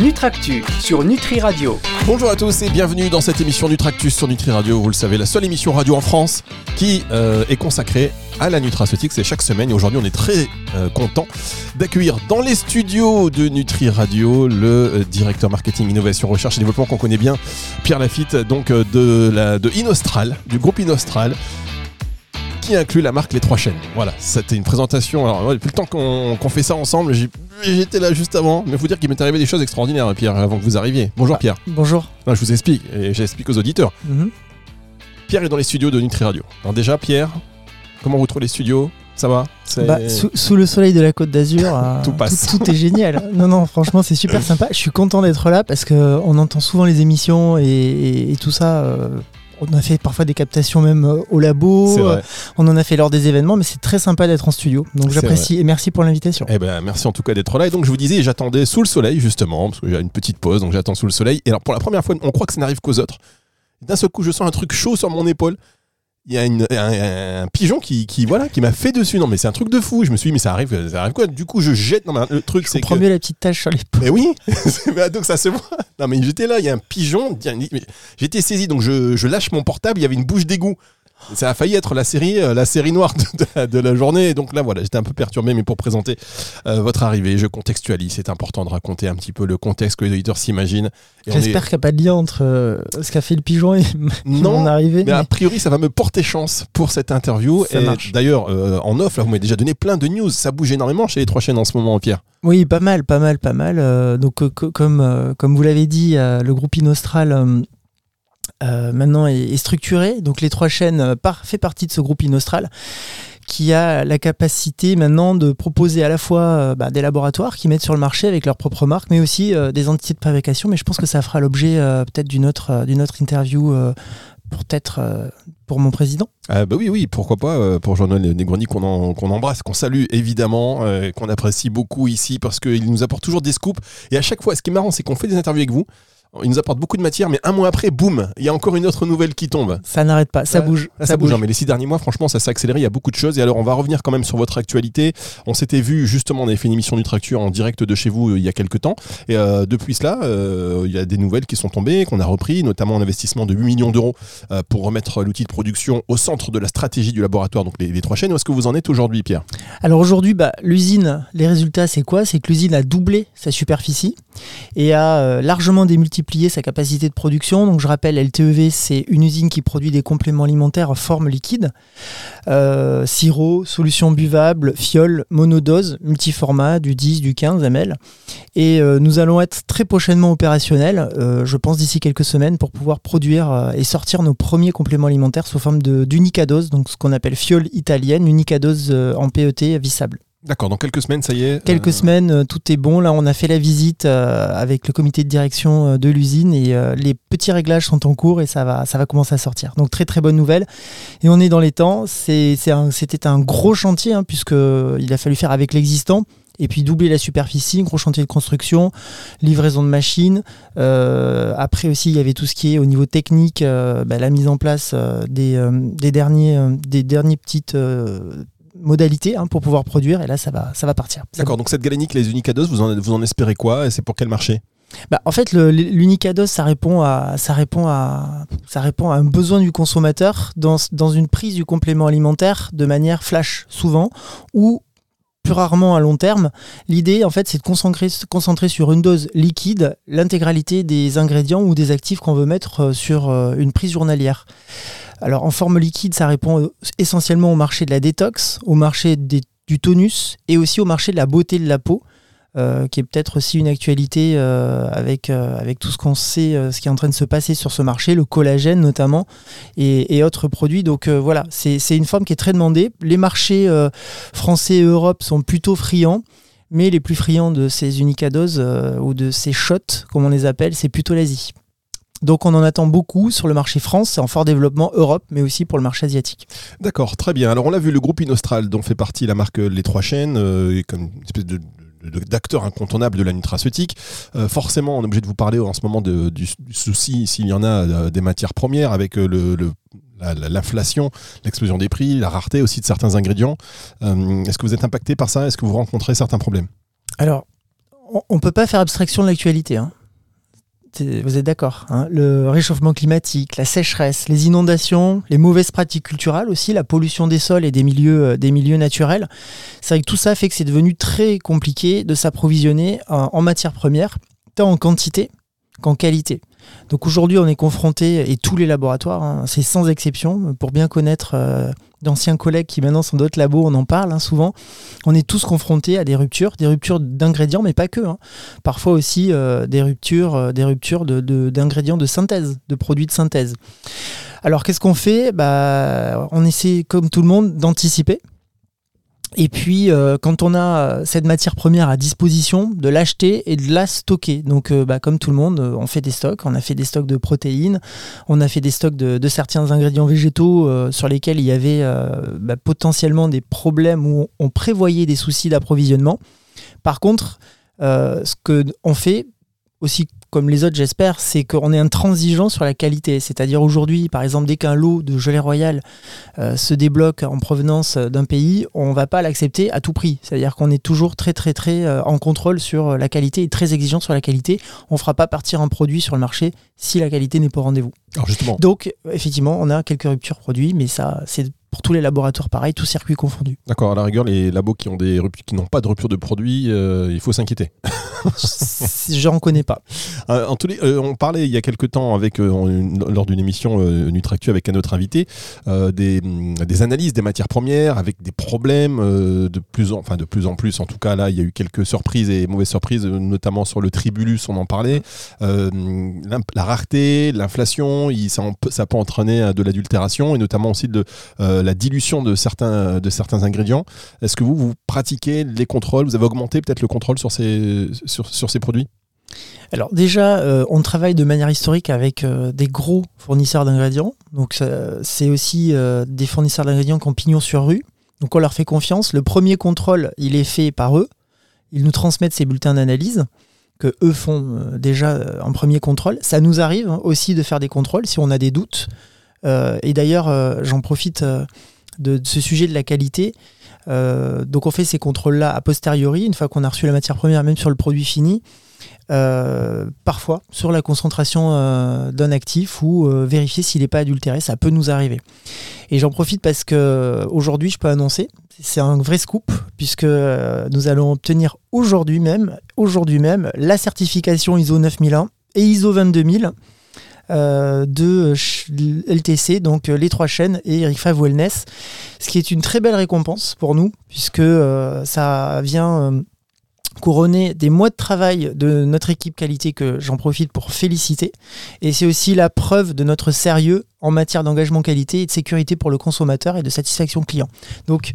Nutractu sur Nutri Radio. Bonjour à tous et bienvenue dans cette émission Nutractus sur Nutri Radio. Vous le savez, la seule émission radio en France qui euh, est consacrée à la nutraceutique. C'est chaque semaine et aujourd'hui on est très euh, content d'accueillir dans les studios de Nutri Radio le euh, directeur marketing, innovation, recherche et développement qu'on connaît bien, Pierre Lafitte, donc de, la, de Inostral, du groupe Inostral qui inclut la marque Les Trois Chaînes. Voilà, c'était une présentation. Alors, depuis le temps qu'on fait ça ensemble, j'étais là juste avant. Mais il faut dire qu'il m'est arrivé des choses extraordinaires, Pierre, avant que vous arriviez. Bonjour, Pierre. Bonjour. je vous explique, et j'explique aux auditeurs. Mhm. Pierre est dans les studios de Nutri Radio. Alors, déjà, Pierre, comment vous trouvez les studios? Ça va? Bah, sous, le soleil de la Côte d'Azur, euh, tout. Tout, est génial. non, non, franchement, c'est super sympa. Je suis content d'être là parce qu'on entend souvent les émissions et, tout ça. Euh, on a fait parfois des captations même euh, au labo. Euh, on en a fait lors des événements, mais c'est très sympa d'être en studio. Donc j'apprécie et merci pour l'invitation. Eh ben, merci en tout cas d'être là. Et donc je vous disais, j'attendais sous le soleil justement, parce que j'ai une petite pause, donc j'attends sous le soleil. Et alors pour la première fois, on croit que ça n'arrive qu'aux autres. D'un seul coup, je sens un truc chaud sur mon épaule il y a un, pigeon qui, voilà qui m'a fait dessus. Non mais c'est un truc de fou. Je me suis dit mais ça arrive ça arrive quoi? Du coup je jette non mais le truc c'est que mieux la petite tache sur l'épaule. Mais oui. Donc ça se voit. Non mais j'étais là il y a un pigeon j'étais saisi. Donc je, je lâche mon portable il y avait une bouche d'égout ça a failli être la série, euh, la série noire de, la journée. donc là, voilà, j'étais un peu perturbé, mais pour présenter euh, votre arrivée, je contextualise. C'est important de raconter un petit peu le contexte que les auditeurs s'imaginent. J'espère qu'il n'y a pas de lien entre euh, ce qu'a fait le pigeon et mon arrivée. Mais, a priori, ça va me porter chance pour cette interview. D'ailleurs, en off, là, vous m'avez déjà donné plein de news. Ça bouge énormément chez les trois chaînes en ce moment, Pierre. Oui, pas mal, pas mal, pas mal. donc, comme, comme vous l'avez dit, le groupe Inostral euh, maintenant est, structuré. Donc les trois chaînes euh, fait partie de ce groupe Inostral qui a la capacité maintenant de proposer à la fois euh, bah, des laboratoires qui mettent sur le marché avec leur propre marque, mais aussi des entités de fabrication. Mais je pense que ça fera l'objet peut-être d'une autre, d'une autre interview pour être pour mon président. bah oui, oui, pourquoi pas pour Jean-Noël Negroni qu'on embrasse, qu'on salue évidemment, qu'on apprécie beaucoup ici parce qu'il nous apporte toujours des scoops. Et à chaque fois, ce qui est marrant, c'est qu'on fait des interviews avec vous. Il nous apporte beaucoup de matière, mais un mois après, boum, il y a encore une autre nouvelle qui tombe. Ça n'arrête pas, ça bouge. ça, bouge. mais les six derniers mois, franchement, ça s'est accéléré. Il y a beaucoup de choses. Et alors, on va revenir quand même sur votre actualité. On s'était vu justement, on avait fait une émission Nutracture en direct de chez vous euh, il y a quelques temps. Et euh, depuis cela, euh, il y a des nouvelles qui sont tombées, qu'on a repris, notamment un investissement de 8 millions d'euros pour remettre l'outil de production au centre de la stratégie du laboratoire, donc les, trois chaînes. Où est-ce que vous en êtes aujourd'hui, Pierre? Alors aujourd'hui, bah, l'usine, les résultats, c'est quoi? C'est que l'usine a doublé sa superficie et a largement démultiplié sa capacité de production. Donc je rappelle, LTEV, c'est une usine qui produit des compléments alimentaires en forme liquide, euh, sirop, solution buvable, fiole, monodose, multiformat, du 10, du 15 ml. Et euh, nous allons être très prochainement opérationnels, euh, je pense d'ici quelques semaines, pour pouvoir produire et sortir nos premiers compléments alimentaires sous forme d'unicadose, donc ce qu'on appelle fiole italienne, unicadose en PET vissable. D'accord, dans quelques semaines, ça y est Quelques euh, semaines, euh, tout est bon. Là, on a fait la visite euh, avec le comité de direction de l'usine et les petits réglages sont en cours et ça va, ça va commencer à sortir. Donc, très très bonne nouvelle. Et on est dans les temps. C'était un, gros chantier hein, puisqu'il a fallu faire avec l'existant et puis doubler la superficie, gros chantier de construction, livraison de machines. après aussi, il y avait tout ce qui est au niveau technique, bah, la mise en place des, des, derniers, des derniers petites modalités hein, pour pouvoir produire et là ça va, ça va partir. D'accord, donc cette galénique, les unicados, vous en, vous en espérez quoi et c'est pour quel marché? Bah, en fait, l'unicados, ça répond à, ça répond à, ça répond à un besoin du consommateur dans, dans une prise du complément alimentaire de manière flash, souvent, ou plus rarement à long terme. L'idée, en fait, c'est de concentrer, concentrer sur une dose liquide l'intégralité des ingrédients ou des actifs qu'on veut mettre euh, sur euh, une prise journalière. Alors en forme liquide, ça répond essentiellement au marché de la détox, au marché du tonus et aussi au marché de la beauté de la peau. Euh, qui est peut-être aussi une actualité euh, avec, euh, avec tout ce qu'on sait, ce qui est en train de se passer sur ce marché, le collagène notamment, et, autres produits. Donc voilà, c'est une forme qui est très demandée. Les marchés français et Europe sont plutôt friands. Mais les plus friands de ces unicadoses ou de ces shots, comme on les appelle, c'est plutôt l'Asie. Donc on en attend beaucoup sur le marché France, c'est en fort développement Europe, mais aussi pour le marché asiatique. D'accord, très bien. Alors on l'a vu, le groupe Inostral dont fait partie la marque Les Trois Chaînes, euh, comme une espèce de d'acteurs incontournables de la nutraceutique. Euh, forcément, on est obligé de vous parler en ce moment du, souci, s'il y en a, euh, des matières premières avec euh, le, l'inflation, l'explosion des prix, la rareté aussi de certains ingrédients. Est-ce que vous êtes impacté par ça? Est-ce que vous rencontrez certains problèmes? Alors, on ne peut pas faire abstraction de l'actualité. Hein vous êtes d'accord. Hein? le réchauffement climatique, la sécheresse, les inondations, les mauvaises pratiques culturelles aussi, la pollution des sols et des milieux, euh, des milieux naturels. C'est vrai que tout ça fait que c'est devenu très compliqué de s'approvisionner en, en matières premières, tant en quantité qu'en qualité. Donc aujourd'hui, on est confronté, et tous les laboratoires, hein, c'est sans exception, pour bien connaître euh, d'anciens collègues qui maintenant sont d'autres labos, on en parle hein, souvent, on est tous confrontés à des ruptures, des ruptures d'ingrédients, mais pas que. Hein. Parfois aussi euh, des ruptures, euh, d'ingrédients de, de, synthèse, de produits de synthèse. Alors qu'est-ce qu'on fait? Bah, On essaie, comme tout le monde, d'anticiper. Et puis, euh, quand on a euh, cette matière première à disposition, de l'acheter et de la stocker. Donc, euh, bah, comme tout le monde, on fait des stocks. On a fait des stocks de protéines, on a fait des stocks de, certains ingrédients végétaux sur lesquels il y avait bah, potentiellement des problèmes où on prévoyait des soucis d'approvisionnement. Par contre, ce qu'on fait aussi comme les autres, j'espère, c'est qu'on est intransigeant sur la qualité. C'est-à-dire aujourd'hui, par exemple, dès qu'un lot de gelée royale euh, se débloque en provenance d'un pays, on ne va pas l'accepter à tout prix. C'est-à-dire qu'on est toujours très, très, très euh, en contrôle sur la qualité et très exigeant sur la qualité. On ne fera pas partir un produit sur le marché si la qualité n'est pas au rendez-vous. Donc, effectivement, on a quelques ruptures produits, mais ça, c'est pour tous les laboratoires pareil, tous circuits confondus. D'accord, à la rigueur, les labos qui ont des qui n'ont pas de rupture de produit, euh, il faut s'inquiéter. Je n'en connais pas. Euh, en tous les, euh, on parlait il y a quelques temps avec, lors d'une émission Nutractu avec un autre invité des, des, analyses des matières premières avec des problèmes de plus en, enfin de plus en plus. En tout cas, là, il y a eu quelques surprises et mauvaises surprises, notamment sur le tribulus, on en parlait. la rareté, l'inflation, ça, ça peut entraîner de l'adultération et notamment aussi de euh, la dilution de certains, de certains ingrédients. Est-ce que vous, vous pratiquez les contrôles? Vous avez augmenté peut-être le contrôle sur ces, sur, sur ces produits? Alors déjà, euh, on travaille de manière historique avec euh, des gros fournisseurs d'ingrédients. Donc c'est aussi des fournisseurs d'ingrédients qui ont pignon sur rue. Donc on leur fait confiance. Le premier contrôle, il est fait par eux. Ils nous transmettent ces bulletins d'analyse que eux font déjà en premier contrôle. Ça nous arrive aussi de faire des contrôles si on a des doutes. Euh, et d'ailleurs, euh, j'en profite euh, de, ce sujet de la qualité. donc on fait ces contrôles-là a posteriori, une fois qu'on a reçu la matière première, même sur le produit fini. parfois sur la concentration d'un actif ou vérifier s'il n'est pas adultéré, ça peut nous arriver. Et j'en profite parce que aujourd'hui, je peux annoncer, c'est un vrai scoop puisque nous allons obtenir aujourd'hui même, aujourd'hui même, la certification ISO 9001 et ISO 22000 euh, de LTC, donc euh, les trois chaînes et Eric Wellness, ce qui est une très belle récompense pour nous, puisque euh, ça vient couronner des mois de travail de notre équipe qualité que j'en profite pour féliciter. Et c'est aussi la preuve de notre sérieux en matière d'engagement qualité et de sécurité pour le consommateur et de satisfaction client. Donc,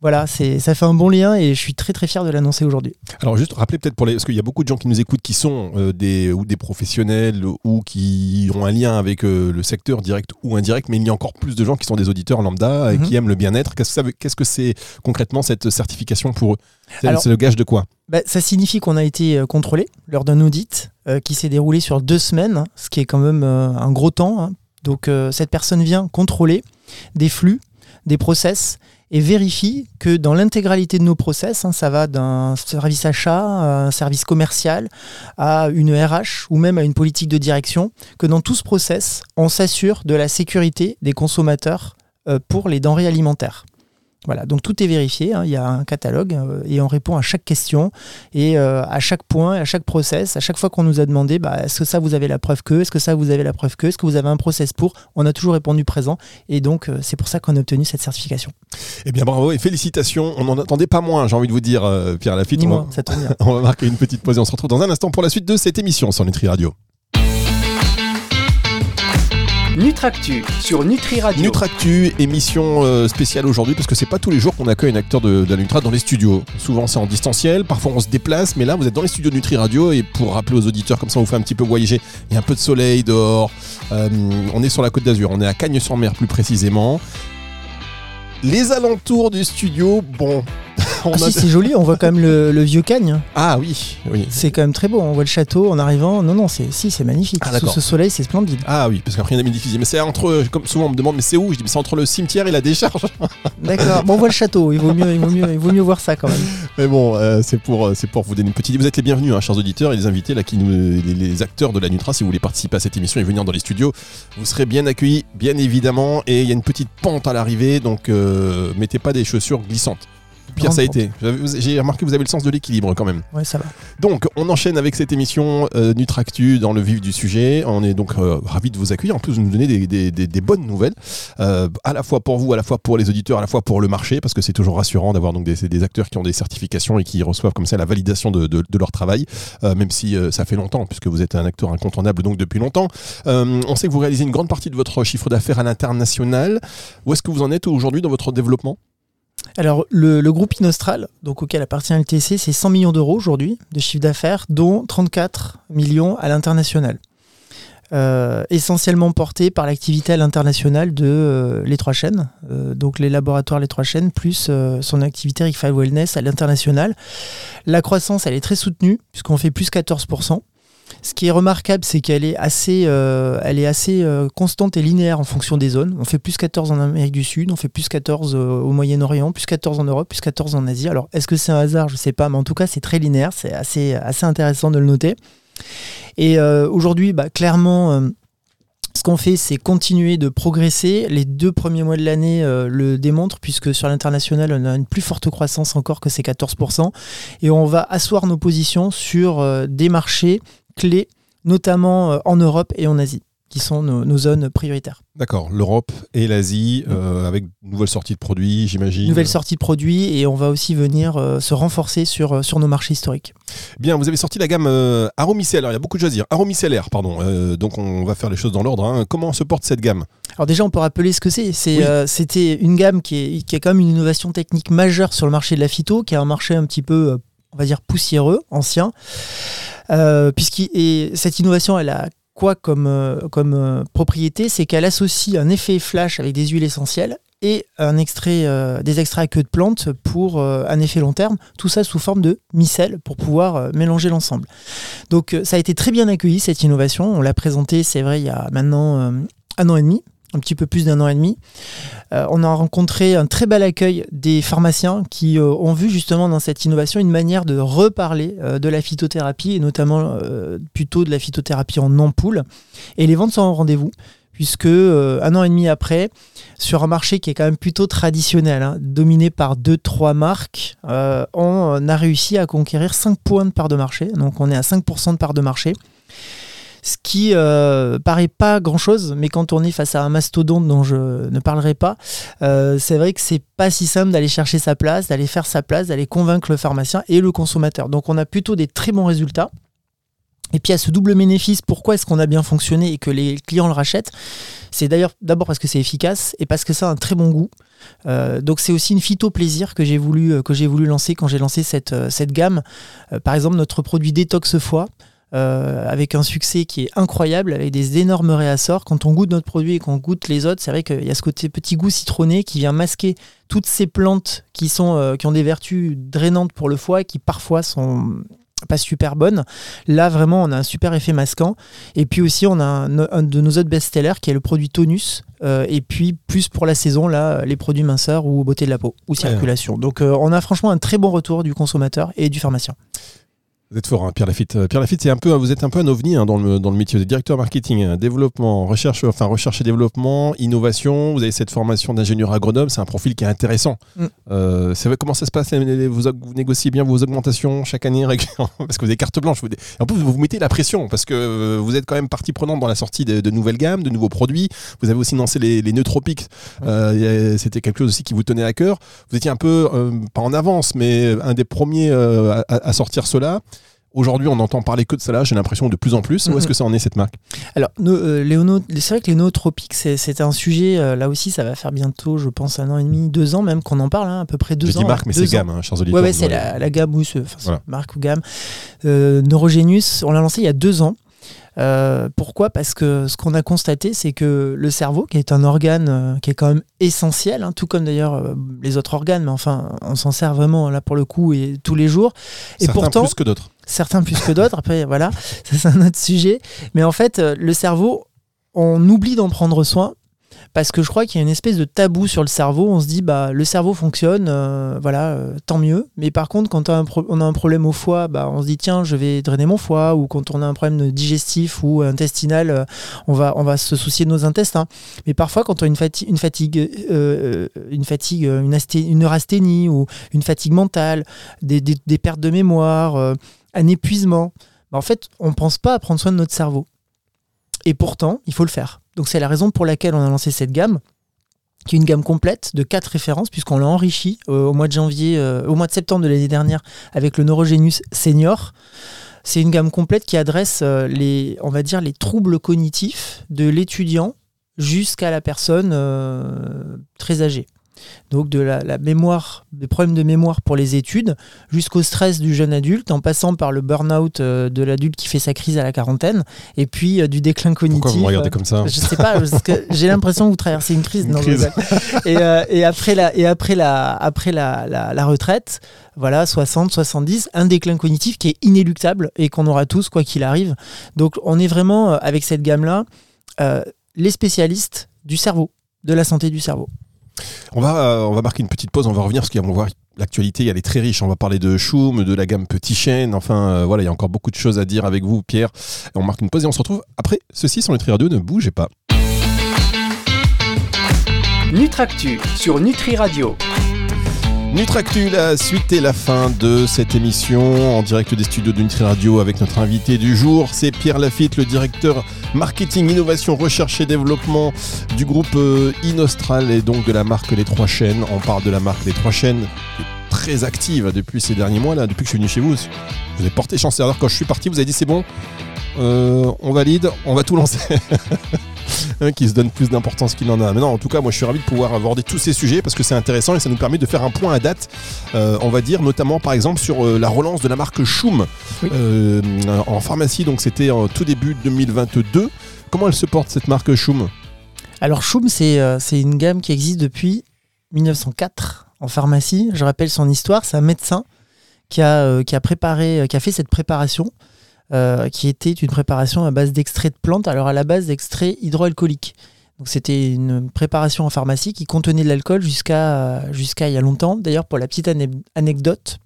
voilà, c'est, ça fait un bon lien et je suis très très fier de l'annoncer aujourd'hui. Alors juste rappeler peut-être pour les, parce qu'il y a beaucoup de gens qui nous écoutent qui sont euh, des ou des professionnels ou qui ont un lien avec euh, le secteur direct ou indirect, mais il y a encore plus de gens qui sont des auditeurs lambda et mhm. qui aiment le bien-être. Qu'est-ce que, qu'est-ce que c'est concrètement cette certification pour eux? C'est, le gage de quoi? bah, Ça signifie qu'on a été euh, contrôlé lors d'un audit qui s'est déroulé sur deux semaines, hein, ce qui est quand même un gros temps. Hein. Donc cette personne vient contrôler des flux, des process et vérifie que dans l'intégralité de nos process, hein, ça va d'un service achat à un service commercial, à une RH ou même à une politique de direction, que dans tout ce process, on s'assure de la sécurité des consommateurs euh, pour les denrées alimentaires. Voilà, donc tout est vérifié, hein. il y a un catalogue euh, et on répond à chaque question et euh, à chaque point, à chaque process, à chaque fois qu'on nous a demandé bah, est-ce que ça vous avez la preuve que, est-ce que ça vous avez la preuve que, est-ce que vous avez un process pour, on a toujours répondu présent et donc euh, c'est pour ça qu'on a obtenu cette certification. Eh bien bravo et félicitations, on n'en attendait pas moins, j'ai envie de vous dire Pierre Lafitte. On, ça on va marquer une petite pause et on se retrouve dans un instant pour la suite de cette émission sur Nutri Radio. Nutractu sur Nutri Radio. Nutractu, émission euh, spéciale aujourd'hui parce que c'est pas tous les jours qu'on accueille un acteur de, la Nutra dans les studios. Souvent c'est en distanciel, parfois on se déplace, mais là vous êtes dans les studios de Nutri Radio et pour rappeler aux auditeurs, comme ça on vous fait un petit peu voyager, il y a un peu de soleil dehors. Euh, on est sur la côte d'Azur, on est à Cagnes-sur-Mer plus précisément. Les alentours du studio, bon, On Ah, a- si, c'est joli, on voit quand même le, le vieux Cagne. Ah oui, oui. C'est quand même très beau. On voit le château en arrivant. Non, non, c'est si, c'est magnifique. Ah, Sous ce soleil, c'est splendide. Ah oui, parce qu'après il y en a mis diffusé. Mais c'est entre, comme souvent on me demande, mais c'est où? Je dis, mais c'est entre le cimetière et la décharge. D'accord. Bon, on voit le château. Il vaut mieux, il vaut mieux, il vaut mieux voir ça quand même. Mais bon, euh, c'est pour, euh, c'est pour vous donner une petite. Vous êtes les bienvenus, hein, chers auditeurs, et les invités là, qui nous, les, les acteurs de la Nutra. Si vous voulez participer à cette émission et venir dans les studios, vous serez bien accueillis, bien évidemment. Et il y a une petite pente à l'arrivée, donc euh, mettez pas des chaussures glissantes. Pire, ça a été. J'ai remarqué que vous avez le sens de l'équilibre quand même. Ouais, ça va. Donc, on enchaîne avec cette émission euh, Nutractu dans le vif du sujet. On est donc euh, ravis de vous accueillir. En plus, vous nous donnez des, des- des- des bonnes nouvelles, euh, à la fois pour vous, à la fois pour les auditeurs, à la fois pour le marché, parce que c'est toujours rassurant d'avoir donc des, acteurs qui ont des certifications et qui reçoivent comme ça la validation de, de- de leur travail, euh, même si ça fait longtemps, puisque vous êtes un acteur incontournable donc depuis longtemps. On sait que vous réalisez une grande partie de votre chiffre d'affaires à l'international. Où est-ce que vous en êtes aujourd'hui dans votre développement? Alors, le, groupe Inostral, donc auquel appartient LTC, c'est 100 millions d'euros aujourd'hui de chiffre d'affaires, dont 34 millions à l'international. Euh, essentiellement porté par l'activité à l'international de euh, les trois chaînes, euh, donc les laboratoires les trois chaînes, plus son activité Rickfile Wellness à l'international. La croissance, elle est très soutenue, puisqu'on fait plus 14%. Ce qui est remarquable, c'est qu'elle est assez, euh, elle est assez euh, constante et linéaire en fonction des zones. On fait plus 14 en Amérique du Sud, on fait plus 14 euh, au Moyen-Orient, plus 14 en Europe, plus 14 en Asie. Alors, est-ce que c'est un hasard? Je ne sais pas, mais en tout cas, c'est très linéaire. C'est assez, assez intéressant de le noter. Et aujourd'hui, bah, clairement, ce qu'on fait, c'est continuer de progresser. Les deux premiers mois de l'année le démontrent, puisque sur l'international, on a une plus forte croissance encore que ces 14%. Et on va asseoir nos positions sur des marchés clés, notamment euh, en Europe et en Asie, qui sont nos, nos zones prioritaires. D'accord, l'Europe et l'Asie, euh, avec nouvelles sorties de produits, j'imagine. Nouvelle sortie de produits et on va aussi venir euh, se renforcer sur, sur nos marchés historiques. Bien, vous avez sorti la gamme euh, Aromicellaire, il y a beaucoup de choses à dire. Aromicellaire, pardon. Donc on va faire les choses dans l'ordre. hein. Comment se porte cette gamme? Alors déjà, on peut rappeler ce que c'est. Oui. c'était une gamme qui est, qui est quand même une innovation technique majeure sur le marché de la phyto, qui est un marché un petit peu, on va dire, poussiéreux, ancien. Euh, cette innovation, elle a quoi comme, euh, euh, propriété? C'est qu'elle associe un effet flash avec des huiles essentielles et un extrait, euh, des extraits à queue de plante pour un effet long terme, tout ça sous forme de micelle pour pouvoir mélanger l'ensemble. Donc ça a été très bien accueilli cette innovation, on l'a présenté c'est vrai il y a maintenant un an et demi, un petit peu plus d'un an et demi. Euh, on a rencontré un très bel accueil des pharmaciens qui euh, ont vu justement dans cette innovation une manière de reparler euh, de la phytothérapie et notamment plutôt de la phytothérapie en ampoule. Et les ventes sont au rendez-vous puisque un an et demi après, sur un marché qui est quand même plutôt traditionnel, hein, dominé par deux trois marques, on a réussi à conquérir 5 points de part de marché. Donc on est à 5% de part de marché. Ce qui euh, paraît pas grand chose, mais quand on est face à un mastodonte dont je ne parlerai pas, euh, c'est vrai que c'est pas si simple d'aller chercher sa place, d'aller faire sa place, d'aller convaincre le pharmacien et le consommateur. Donc on a plutôt des très bons résultats. Et puis à ce double bénéfice, pourquoi est-ce qu'on a bien fonctionné et que les clients le rachètent? C'est d'ailleurs d'abord parce que c'est efficace et parce que ça a un très bon goût. Euh, donc c'est aussi une phyto plaisir que j'ai voulu voulu lancer quand j'ai lancé cette, gamme. Par exemple notre produit détox foie. Euh, avec un succès qui est incroyable, avec des énormes réassorts. Quand on goûte notre produit et qu'on goûte les autres, c'est vrai qu'il y a ce côté petit goût citronné qui vient masquer toutes ces plantes qui, sont, euh, qui ont des vertus drainantes pour le foie et qui parfois sont pas super bonnes. Là, vraiment, on a un super effet masquant. Et puis aussi, on a un, un de nos autres best-sellers qui est le produit tonus. Euh, et puis, plus pour la saison, là, les produits minceurs ou beauté de la peau ou circulation. Donc, euh, on a franchement un très bon retour du consommateur et du pharmacien. Vous êtes fort, hein, Pierre Lafitte. Euh, Pierre Lafitte, c'est un peu, vous êtes un peu un ovni hein, dans, le, dans le métier de directeur marketing, hein, développement, recherche, enfin recherche et développement, innovation. Vous avez cette formation d'ingénieur agronome, c'est un profil qui est intéressant. Mm. Euh, c'est comment ça se passe vous, vous négociez bien vos augmentations chaque année Parce que vous avez carte blanche. Vous, en plus, vous vous mettez la pression parce que euh, vous êtes quand même partie prenante dans la sortie de, de nouvelles gammes, de nouveaux produits. Vous avez aussi lancé les, les nootropiques. Euh, C'était quelque chose aussi qui vous tenait à cœur. Vous étiez un peu, euh, pas en avance, mais un des premiers euh, à, à sortir cela. Aujourd'hui, on entend parler que de ça là, j'ai l'impression de plus en plus. Où Mhm. est-ce que ça en est cette marque? Alors, euh, c'est vrai que les nootropiques, c'est un sujet, euh, là aussi, ça va faire bientôt, je pense, un an et demi, deux ans même qu'on en parle, hein, à peu près deux Je ans. dis marque, mais c'est gamme, hein, chers auditeurs. Ouais, ouais, c'est la, la gamme, c'est- enfin, Voilà. marque ou gamme. Euh, Neurogenius, on l'a lancé il y a deux ans. Euh, pourquoi? Parce que ce qu'on a constaté, c'est que le cerveau, qui est un organe euh, qui est quand même essentiel, hein, tout comme d'ailleurs euh, les autres organes, mais enfin, on s'en sert vraiment là pour le coup et tous les jours. Et certains pourtant, plus que d'autres. Certains plus que d'autres. Après, voilà, c'est un autre sujet. Mais en fait, le cerveau, on oublie d'en prendre soin parce que je crois qu'il y a une espèce de tabou sur le cerveau. On se dit, bah, le cerveau fonctionne, euh, voilà, euh, tant mieux. Mais par contre, quand on a un problème au foie, bah, on se dit, tiens, je vais drainer mon foie. Ou quand on a un problème digestif ou intestinal, euh, on, va, se soucier de nos intestins. Mais parfois, quand on a une, fatigue, une fatigue, ou une fatigue mentale, des, des, pertes de mémoire, un épuisement, bah, en fait, on ne pense pas à prendre soin de notre cerveau. Et pourtant, il faut le faire. Donc c'est la raison pour laquelle on a lancé cette gamme qui est une gamme complète de quatre références, puisqu'on l'a enrichi euh, au mois de janvier, euh, au mois de septembre de l'année dernière avec le Neurogenius Senior. C'est une gamme complète qui adresse euh, on va dire, les troubles cognitifs de l'étudiant jusqu'à la personne très âgée donc de la, mémoire, des problèmes de mémoire pour les études, jusqu'au stress du jeune adulte, en passant par le burn-out euh, de l'adulte qui fait sa crise à la quarantaine, et puis euh, du déclin cognitif. Pourquoi vous me regardez comme ça Je sais pas, j'ai l'impression que vous traversez une crise. Euh, et, après la, et après la, après la, la, retraite, voilà, 60, 70, un déclin cognitif qui est inéluctable et qu'on aura tous quoi qu'il arrive. Donc on est vraiment avec cette gamme-là les spécialistes du cerveau, de la santé du cerveau. On va, euh, on va marquer une petite pause, on va revenir parce qu'on va voir l'actualité, elle est très riche. On va parler de Choum, de la gamme Petit Chêne. Enfin, euh, voilà, il y a encore beaucoup de choses à dire avec vous, Pierre. on marque une pause et on se retrouve après ceci sur Nutri Radio. Ne bougez pas. Nutractu sur Nutri Radio. Nutractu, la suite et la fin de cette émission en direct des studios de Nutri Radio avec notre invité du jour. C'est Pierre Lafitte, le directeur marketing, innovation, recherche et développement du groupe euh, Inostral et donc de la marque Les Trois Chaînes. On parle de la marque Les Trois Chaînes très active depuis ces derniers mois là, depuis que je suis venu chez vous. Vous avez porté chance. Alors quand je suis parti, vous avez dit c'est bon, euh, on valide, on va tout lancer. qui se donne plus d'importance qu'il en a. Mais non, en tout cas, moi je suis ravi de pouvoir aborder tous ces sujets parce que c'est intéressant et ça nous permet de faire un point à date, euh, on va dire, notamment par exemple sur euh, la relance de la marque Schum euh, en pharmacie. Donc c'était en tout début 2022. Comment elle se porte cette marque Schum Alors Schum, c'est une gamme qui existe depuis 1904 en pharmacie. Je rappelle son histoire, c'est un médecin qui a, qui a préparé, qui a fait cette préparation euh, qui était une préparation à base d'extrait de plantes, alors à la base d'extrait hydroalcoolique. C'était une préparation en pharmacie qui contenait de l'alcool jusqu'à jusqu'à il y a longtemps. D'ailleurs, pour la petite anecdote,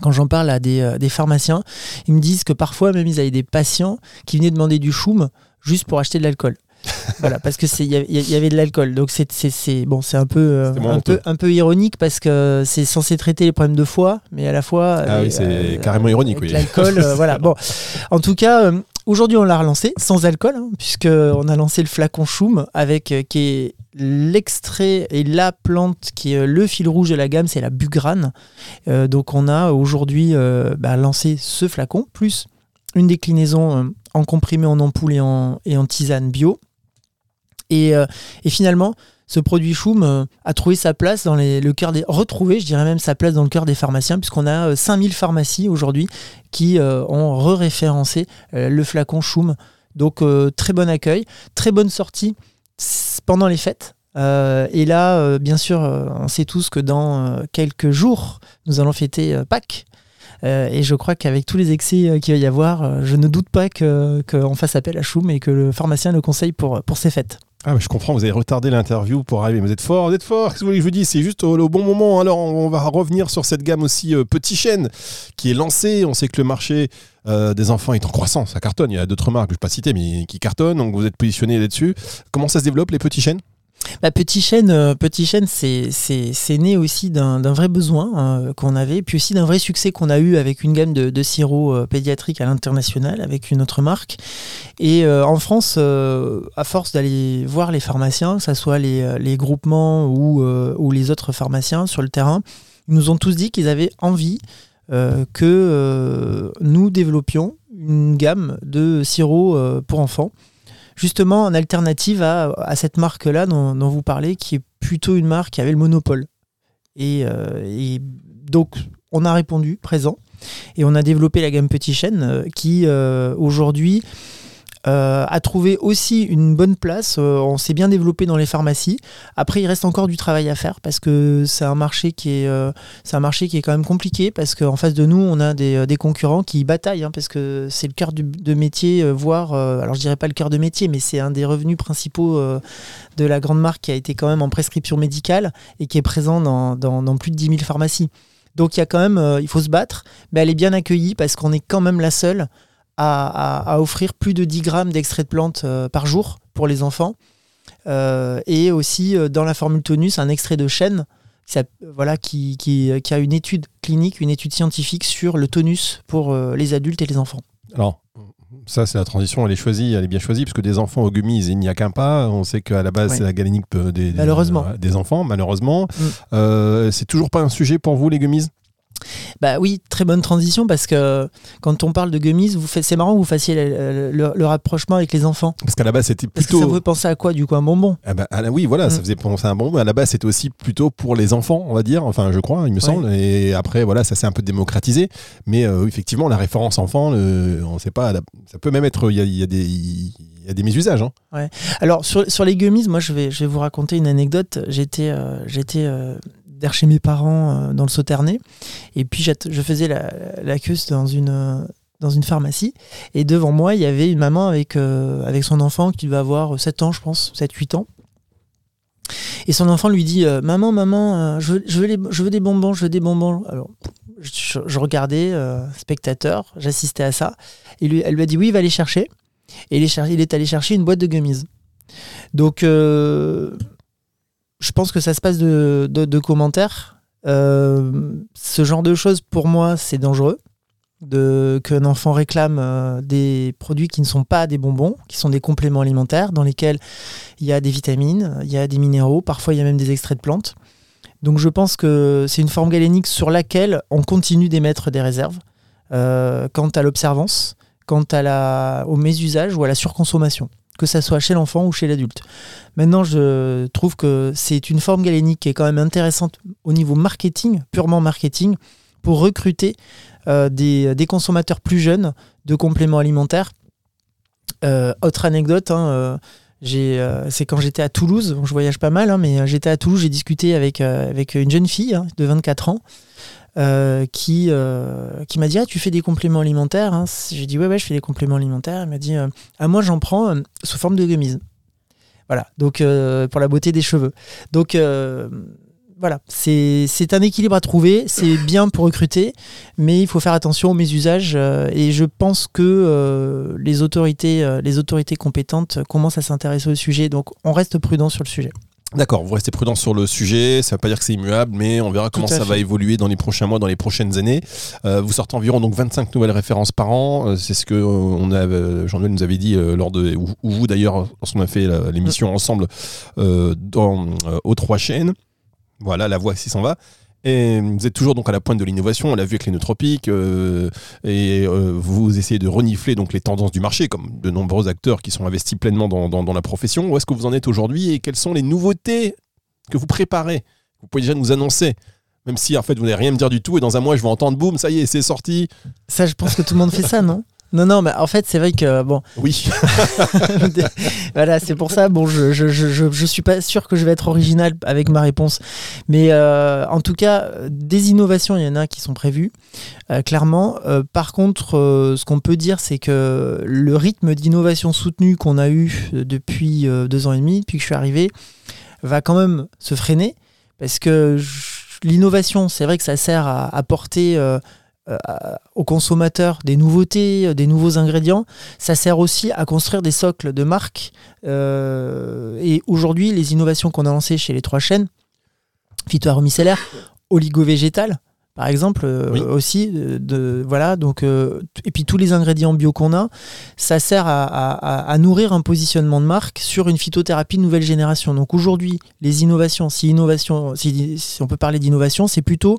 quand j'en parle à des, euh, des, pharmaciens, ils me disent que parfois même ils avaient des patients qui venaient demander du choum juste pour acheter de l'alcool. voilà, parce que il y, avait de l'alcool. Donc c'est bon, c'est un peu euh, un peu un peu ironique parce que c'est censé traiter les problèmes de foie, mais à la fois ah oui, c'est euh, carrément ironique. Oui. L'alcool, euh, voilà. Bon, en tout cas. Aujourd'hui, on l'a relancé sans alcool, hein, puisqu'on a lancé le flacon Choum avec qui est l'extrait et la plante qui est le fil rouge de la gamme, c'est la bugrane. donc, on a aujourd'hui bah, lancé ce flacon plus une déclinaison en comprimé en ampoule et en, et en tisane bio. Euh, et, finalement, ce produit Choum euh, a trouvé sa place dans les, le cœur des. retrouvé, je dirais même sa place dans le cœur des pharmaciens, puisqu'on a 5000 euh, pharmacies aujourd'hui qui ont re-référencé le flacon Choum. Donc, très bon accueil, très bonne sortie pendant les fêtes. et là, bien sûr, on sait tous que dans quelques jours, nous allons fêter Pâques. et je crois qu'avec tous les excès qu'il va y avoir, je ne doute pas qu'on fasse appel à Choum et que le pharmacien le conseille pour, pour ces fêtes. Ah, je comprends, vous avez retardé l'interview pour arriver. Mais vous êtes fort, vous êtes fort. Qu'est-ce que vous voulez que je vous dise? C'est juste au, bon moment. Alors, on, va revenir sur cette gamme aussi euh, Petit Chêne qui est lancée. On sait que le marché euh, des enfants est en croissance. Ça cartonne. Il y a d'autres marques que je ne vais pas citer, mais qui cartonnent. Donc, vous êtes positionné là-dessus. Comment ça se développe, les Petits Chênes? Bah, Petit Chêne, euh, Petit Chêne c'est né aussi d'un vrai besoin hein, qu'on avait, puis aussi d'un vrai succès qu'on a eu avec une gamme de, de sirop euh, pédiatrique à l'international, avec une autre marque. Et euh, en France, à force d'aller voir les pharmaciens, que ce soit les, groupements ou, ou, les autres pharmaciens sur le terrain, ils nous ont tous dit qu'ils avaient envie que nous développions une gamme de sirop pour enfants justement en alternative à, cette marque-là dont, vous parlez, qui est plutôt une marque qui avait le monopole. Et, euh, donc, on a répondu présent et on a développé la gamme Petit Chêne euh, qui, euh, aujourd'hui, euh, a trouvé aussi une bonne place. Euh, on s'est bien développé dans les pharmacies. Après, il reste encore du travail à faire parce que c'est un marché qui est, euh, un marché qui est quand même compliqué parce qu'en face de nous, on a des, concurrents qui bataillent hein, parce que c'est le cœur de métier, voire, alors je dirais pas le cœur de métier, mais c'est un des revenus principaux de la grande marque qui a été quand même en prescription médicale et qui est présent dans plus de 10 000 pharmacies. Donc il y a quand même, il faut se battre, mais elle est bien accueillie parce qu'on est quand même la seule à, offrir plus de 10 grammes d'extrait de plante euh, par jour pour les enfants. Euh, et aussi euh, dans la formule tonus, un extrait de chêne voilà, qui, qui, a une étude clinique, une étude scientifique sur le tonus pour les adultes et les enfants. Alors, ça, c'est la transition, elle est choisie, elle est bien choisie, parce que des enfants au gummies, il n'y a qu'un pas. On sait qu'à la base, c'est la galénique des, malheureusement. des, enfants, malheureusement. Mm. c'est toujours pas un sujet pour vous, les gummies bah oui, très bonne transition parce que quand on parle de gummies, vous faites, c'est marrant que vous fassiez le, rapprochement avec les enfants. Parce qu'à la base c'était plutôt. ça vous penser à quoi du coup un bonbon? Ah bah, Oui, voilà, ça mm. faisait penser à un bonbon. À la base c'était aussi plutôt pour les enfants, on va dire. Enfin, je crois, il me semble. Et après, voilà, ça s'est un peu démocratisé. Mais euh, effectivement, la référence enfant, on sait pas. Ça peut même être. Il y a, des. Il y a des mésusages. Hein. Ouais. Alors sur, sur les gummies, moi je vais, je vais vous raconter une anecdote. J'étais euh, j'étais euh, d'air chez mes parents euh, dans le Sauternay. Et puis je faisais la, la dans une, euh, dans une pharmacie. Et devant moi, il y avait une maman avec, euh, avec son enfant qui devait avoir 7 ans, je pense, 7-8 ans. Et son enfant lui dit Maman, maman, je, veux, je, veux je veux des bonbons, je veux des bonbons. Alors, je, regardais, spectateur, j'assistais à ça. Et lui, elle lui a dit Oui, il va aller chercher. Et il est, il est allé chercher une boîte de gummies. Donc, je pense que ça se passe de, commentaires. Euh, ce genre de choses, pour moi, c'est dangereux. De, qu'un enfant réclame euh, des produits qui ne sont pas des bonbons, qui sont des compléments alimentaires, dans lesquels il y a des vitamines, il y a des minéraux, parfois il y a même des extraits de plantes. Donc je pense que c'est une forme galénique sur laquelle on continue d'émettre des réserves euh, quant à l'observance, quant à la, au mésusage ou à la surconsommation que ça soit chez l'enfant ou chez l'adulte. Maintenant, je trouve que c'est une forme galénique qui est quand même intéressante au niveau marketing, purement marketing, pour recruter euh, des, consommateurs plus jeunes de compléments alimentaires. Euh, autre anecdote, hein, euh, c'est quand j'étais à Toulouse, je voyage pas mal, hein, mais j'étais à Toulouse, j'ai discuté avec, une jeune fille hein, de 24 ans euh, qui, euh, qui m'a dit Ah, tu fais des compléments alimentaires hein. J'ai dit Ouais, ouais, je fais des compléments alimentaires. Elle m'a dit euh, Ah, moi, j'en prends sous forme de gummies. Voilà, donc pour la beauté des cheveux. Donc voilà, c'est un équilibre à trouver, c'est bien pour recruter, mais il faut faire attention aux mésusages et je pense que les, autorités, les autorités compétentes commencent à s'intéresser au sujet, donc on reste prudent sur le sujet. D'accord, vous restez prudent sur le sujet, ça ne veut pas dire que c'est immuable, mais on verra comment ça va évoluer dans les prochains mois, dans les prochaines années. Euh, vous sortez environ donc 25 nouvelles références par an, euh, c'est ce que euh, on a, Jean-Noël nous avait dit lors de, ou, vous d'ailleurs, lorsqu'on a fait l'émission ensemble dans, aux trois chaînes. Voilà, la voix s'y s'en va. Et vous êtes toujours donc à la pointe de l'innovation, on l'a vu avec les nootropiques, euh, et euh, vous essayez de renifler donc les tendances du marché, comme de nombreux acteurs qui sont investis pleinement dans, la profession. Où est-ce que vous en êtes aujourd'hui et quelles sont les nouveautés que vous préparez? Vous pouvez déjà nous annoncer même si en fait vous n'allez rien me dire du tout et dans un mois je vais entendre boum, ça y est, c'est sorti. Ça, je pense que tout le monde fait ça, non? Non, non, mais en fait, c'est vrai que bon. Oui. voilà, c'est pour ça. Bon, je, je, je, je, suis pas sûr que je vais être original avec ma réponse, mais euh, en tout cas, des innovations, il y en a qui sont prévues, euh, clairement. Euh, par contre, ce qu'on peut dire, c'est que le rythme d'innovation soutenue qu'on a eu depuis deux ans et demi, depuis que je suis arrivé, va quand même se freiner, parce que l'innovation, c'est vrai que ça sert à apporter aux consommateurs des nouveautés, euh, des nouveaux ingrédients. Ça sert aussi à construire des socles de marques. Euh, et aujourd'hui, les innovations qu'on a lancées chez les trois chaînes, phytoaromicellaire, oligo-végétal, par exemple aussi de voilà donc et puis tous les ingrédients bio qu'on a ça sert à, nourrir un positionnement de marque sur une phytothérapie de nouvelle génération donc aujourd'hui les innovations si innovation si on peut parler d'innovation c'est plutôt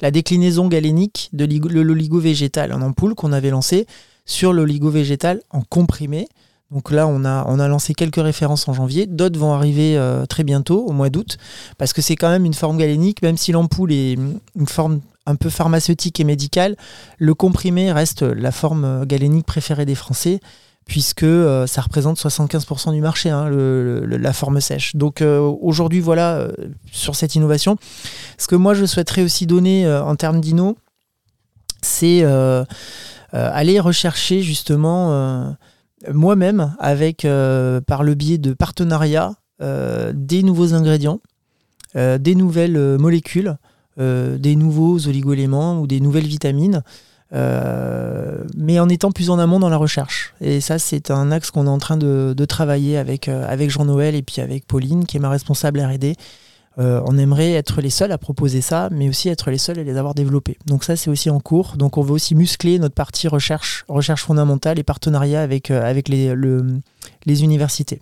la déclinaison galénique de l'oligo-végétal en ampoule qu'on avait lancé sur l'oligo-végétal en comprimé. Donc là, on a, on a lancé quelques références en janvier. D'autres vont arriver euh, très bientôt, au mois d'août, parce que c'est quand même une forme galénique, même si l'ampoule est une forme un peu pharmaceutique et médicale, le comprimé reste la forme galénique préférée des Français puisque euh, ça représente 75% du marché, hein, la forme sèche. Donc aujourd'hui, voilà, sur cette innovation. Ce que moi, je souhaiterais aussi donner en termes d'inno, c'est aller rechercher justement moi-même, avec par le biais de partenariats, des nouveaux ingrédients, des nouvelles molécules, des nouveaux oligoéléments ou des nouvelles vitamines euh, mais en étant plus en amont dans la recherche. Et ça, c'est un axe qu'on est en train de, travailler avec, euh, avec Jean-Noël et puis avec Pauline, qui est ma responsable RD. Euh, on aimerait être les seuls à proposer ça, mais aussi être les seuls à les avoir développés. Donc ça, c'est aussi en cours. Donc on veut aussi muscler notre partie recherche, recherche fondamentale et partenariat avec, les universités.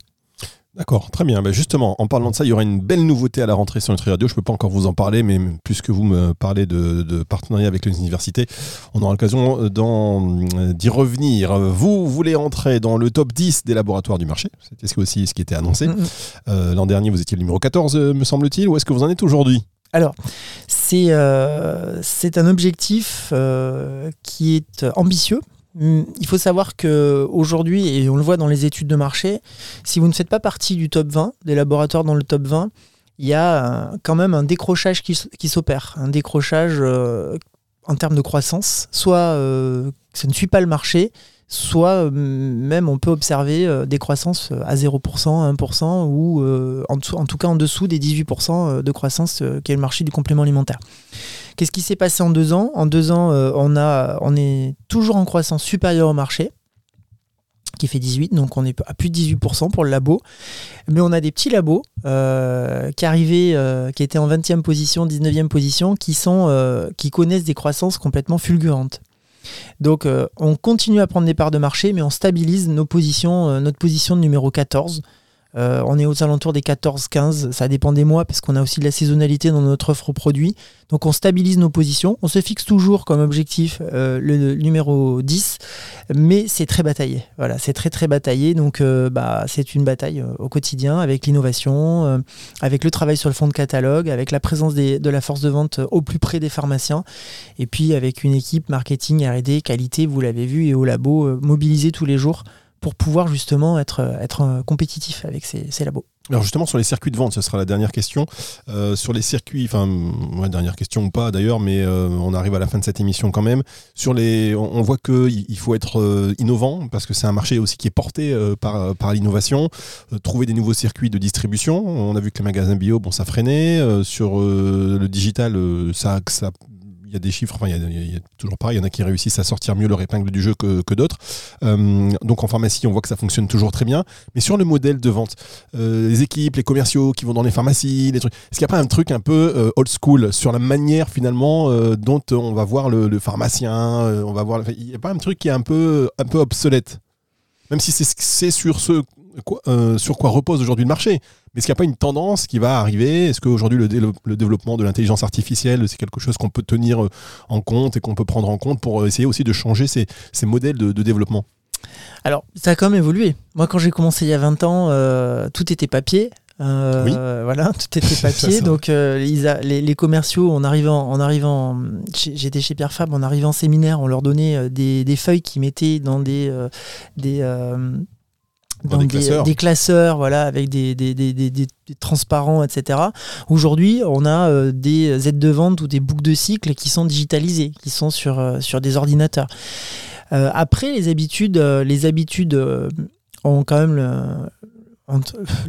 D'accord, très bien. Ben justement, en parlant de ça, il y aura une belle nouveauté à la rentrée sur Nutri Radio. Je ne peux pas encore vous en parler, mais puisque vous me parlez de, partenariat avec les universités, on aura l'occasion euh, euh, d'y revenir. Vous voulez entrer dans le top 10 des laboratoires du marché. C'était aussi ce qui était annoncé. Euh, l'an dernier, vous étiez le numéro 14, me semble-t-il. Où est-ce que vous en êtes aujourd'hui? Alors, c'est un objectif qui est ambitieux il faut savoir qu'aujourd'hui, et on le voit dans les études de marché, si vous ne faites pas partie du top 20, des laboratoires dans le top 20, il y a quand même un décrochage qui, s'opère, un décrochage euh, en termes de croissance. Soit euh, ça ne suit pas le marché, soit euh, même on peut observer des croissances à 0%, 1%, ou en, tout cas en dessous des 18% de croissance qu'est le marché du complément alimentaire. Qu'est-ce qui s'est passé en deux ans? En deux ans, euh, on, est toujours en croissance supérieure au marché qui fait 18, donc on est à plus de 18% pour le labo. Mais on a des petits labos euh, qui arrivaient, euh, qui étaient en 20e position, 19e position, qui connaissent des croissances complètement fulgurantes. Donc on continue à prendre des parts de marché, mais on stabilise positions, notre position de numéro 14. Euh, on est aux alentours des 14-15, ça dépend des mois parce qu'on a aussi de la saisonnalité dans notre offre produit. Donc on stabilise nos positions, on se fixe toujours comme objectif euh, le, numéro 10, mais c'est très bataillé. Voilà, c'est très très bataillé, donc euh, bah, c'est une bataille au quotidien avec l'innovation, avec le travail sur le fond de catalogue, avec la présence de la force de vente au plus près des pharmaciens, et puis avec une équipe marketing, RD, qualité, vous l'avez vu, et au labo mobilisée tous les jours pour pouvoir justement être, être compétitif avec ces, labos. Alors justement sur les circuits de vente, ce sera la dernière question. Euh, sur les circuits, enfin dernière question ou pas d'ailleurs, mais euh, on arrive à la fin de cette émission quand même. Sur les, on, voit que il faut être euh, innovant parce que c'est un marché aussi qui est porté par, par l'innovation. trouver des nouveaux circuits de distribution. On a vu que les magasins bio, bon ça freinait. sur le digital, ça, ça y a des chiffres, enfin, il y, a, toujours pareil, il y en a qui réussissent à sortir mieux leur épingle du jeu que, d'autres. Euh, donc en pharmacie, on voit que ça fonctionne toujours très bien. Mais sur le modèle de vente, euh, les équipes, les commerciaux qui vont dans les pharmacies, les trucs, est-ce qu'il n'y a pas un truc un peu euh, old school sur la manière finalement dont on va voir le, pharmacien, on va voir, il n'y a pas un truc qui est un peu, un peu obsolète? Même si c'est sur ce sur quoi repose aujourd'hui le marché. Mais est-ce qu'il n'y a pas une tendance qui va arriver? Est-ce qu'aujourd'hui, le, le, développement de l'intelligence artificielle, c'est quelque chose qu'on peut tenir euh, en compte et qu'on peut prendre en compte pour euh, essayer aussi de changer ces, modèles de, développement? Alors, ça a quand même évolué. Moi, quand j'ai commencé il y a 20 ans, euh, tout était papier. oui. Voilà, tout était papier. donc, les, commerciaux, en arrivant, en arrivant j'étais chez Pierre Fabre, en arrivant en séminaire, on leur donnait des, des feuilles qu'ils mettaient dans des, des des, classeurs. voilà, avec des, des, transparents, etc. Aujourd'hui, on a euh, des aides de vente ou des boucles de cycle qui sont digitalisées, qui sont sur, euh, sur des ordinateurs. Euh, après, les habitudes, les habitudes ont quand même le,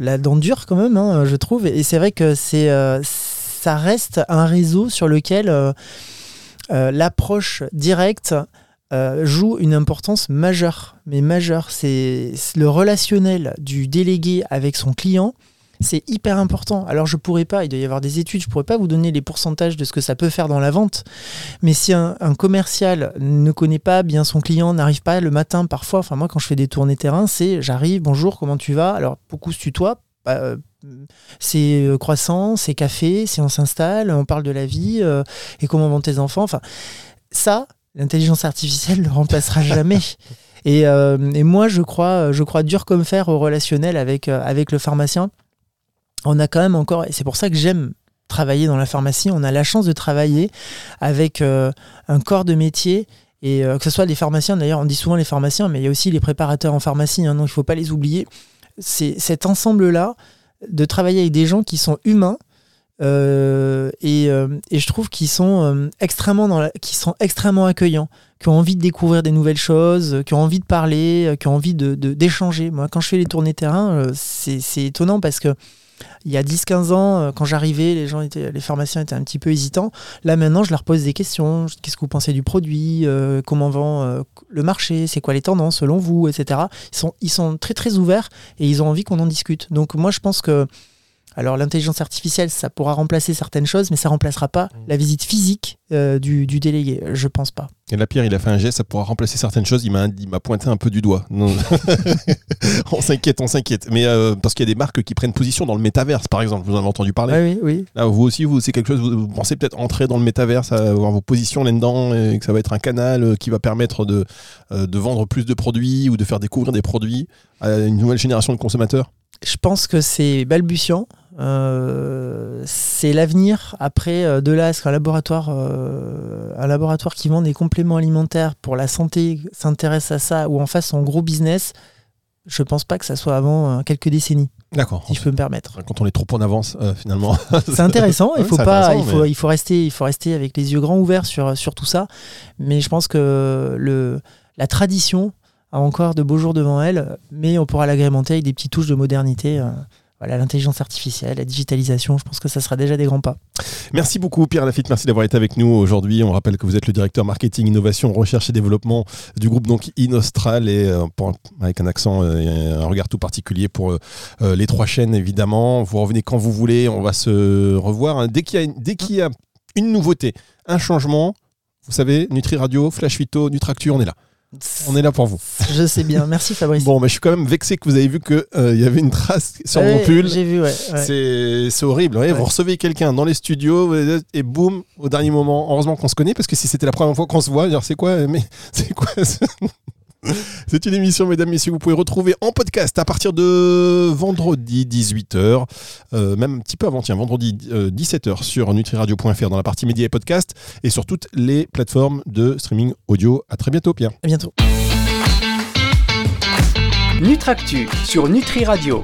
la dent dure, quand même, hein, je trouve. Et c'est vrai que c'est, ça reste un réseau sur lequel l'approche directe euh, joue une importance majeure. Mais majeure, c'est le relationnel du délégué avec son client. C'est hyper important. Alors je pourrais pas, il doit y avoir des études, je pourrais pas vous donner les pourcentages de ce que ça peut faire dans la vente. Mais si un, commercial ne connaît pas bien son client, n'arrive pas le matin parfois, enfin moi quand je fais des tournées terrain, c'est j'arrive, bonjour, comment tu vas? Alors beaucoup se tutoient. Bah, euh, c'est euh, croissant, c'est café, si on s'installe, on parle de la vie et comment vont tes enfants. Enfin, ça, l'intelligence artificielle ne le remplacera jamais. Et, euh, et, moi, je crois, je crois dur comme fer au relationnel avec, euh, avec le pharmacien. On a quand même encore, et c'est pour ça que j'aime travailler dans la pharmacie, on a la chance de travailler avec euh, un corps de métier Et que ce soit les pharmaciens, d'ailleurs, on dit souvent les pharmaciens, mais il y a aussi les préparateurs en pharmacie, hein, donc il ne faut pas les oublier. C'est cet ensemble-là de travailler avec des gens qui sont humains, euh, et, euh, et, je trouve qu'ils sont, euh, extrêmement dans sont extrêmement accueillants, qui ont envie de découvrir des nouvelles choses, qui ont envie de parler, qui ont envie d'échanger. De, d'échanger Moi, quand je fais les tournées terrain, c'est étonnant parce que il y a 10-15 ans, quand j'arrivais, les gens étaient, les pharmaciens étaient un petit peu hésitants. Là, maintenant, je leur pose des questions. Qu'est-ce que vous pensez du produit? Comment vend le marché? C'est quoi les tendances selon vous? Etc. Ils sont, ils sont très, très ouverts et ils ont envie qu'on en discute. Donc, moi, je pense que alors l'intelligence artificielle, ça pourra remplacer certaines choses, mais ça remplacera pas mmh. la visite physique euh, du, délégué. Je pense pas. Et la Pierre, il a fait un geste, ça pourra remplacer certaines choses. Il m'a, pointé un peu du doigt. on s'inquiète, on s'inquiète. Mais euh, parce qu'il y a des marques qui prennent position dans le métaverse, par exemple. Vous en avez entendu parler Oui, oui. Là, vous aussi, vous, c'est quelque chose. Vous pensez peut-être entrer dans le métaverse, avoir vos positions là-dedans, et que ça va être un canal euh, qui va permettre de, de vendre plus de produits ou de faire découvrir des produits à une nouvelle génération de consommateurs? Je pense que c'est balbutiant. Euh, c'est l'avenir. Après, euh, de là, est-ce qu'un laboratoire, euh, un laboratoire qui vend des compléments alimentaires pour la santé s'intéresse à ça ou en fasse son gros business Je pense pas que ça soit avant quelques décennies. D'accord. Si je peux me permettre. Quand on est trop en avance, finalement. c'est intéressant. Il faut pas, il faut, il faut rester, il faut rester avec les yeux grands ouverts sur sur tout ça. Mais je pense que le la tradition encore de beaux jours devant elle, mais on pourra l'agrémenter avec des petites touches de modernité. Euh, voilà, l'intelligence artificielle, la digitalisation, je pense que ça sera déjà des grands pas. Merci beaucoup Pierre Lafitte, merci d'avoir été avec nous aujourd'hui. On rappelle que vous êtes le directeur marketing, innovation, recherche et développement du groupe donc Inostral et euh, avec un accent euh, et un regard tout particulier pour les trois chaînes évidemment. Vous revenez quand vous voulez, on va se revoir. Hein. Dès qu'il y, y, a une nouveauté, un changement, vous savez, Nutri Radio, Flash Vito, Nutractu, on est là. On est là pour vous. Je sais bien. Merci Fabrice. Bon, mais je suis quand même vexé que vous avez vu qu'il euh, y avait une trace sur mon pull. J'ai vu, ouais. C'est horrible. Vous recevez quelqu'un dans les studios et boum, au dernier moment. Heureusement qu'on se connaît parce que si c'était la première fois qu'on se voit, c'est quoi Mais c'est quoi C'est une émission, mesdames, messieurs, vous pouvez retrouver en podcast à partir de vendredi 18h, euh, même un petit peu avant, tiens, vendredi 17h euh, sur nutriradio.fr dans la partie médias et podcast et sur toutes les plateformes de streaming audio. À très bientôt, Pierre. À bientôt. Nutractu sur Nutri Radio.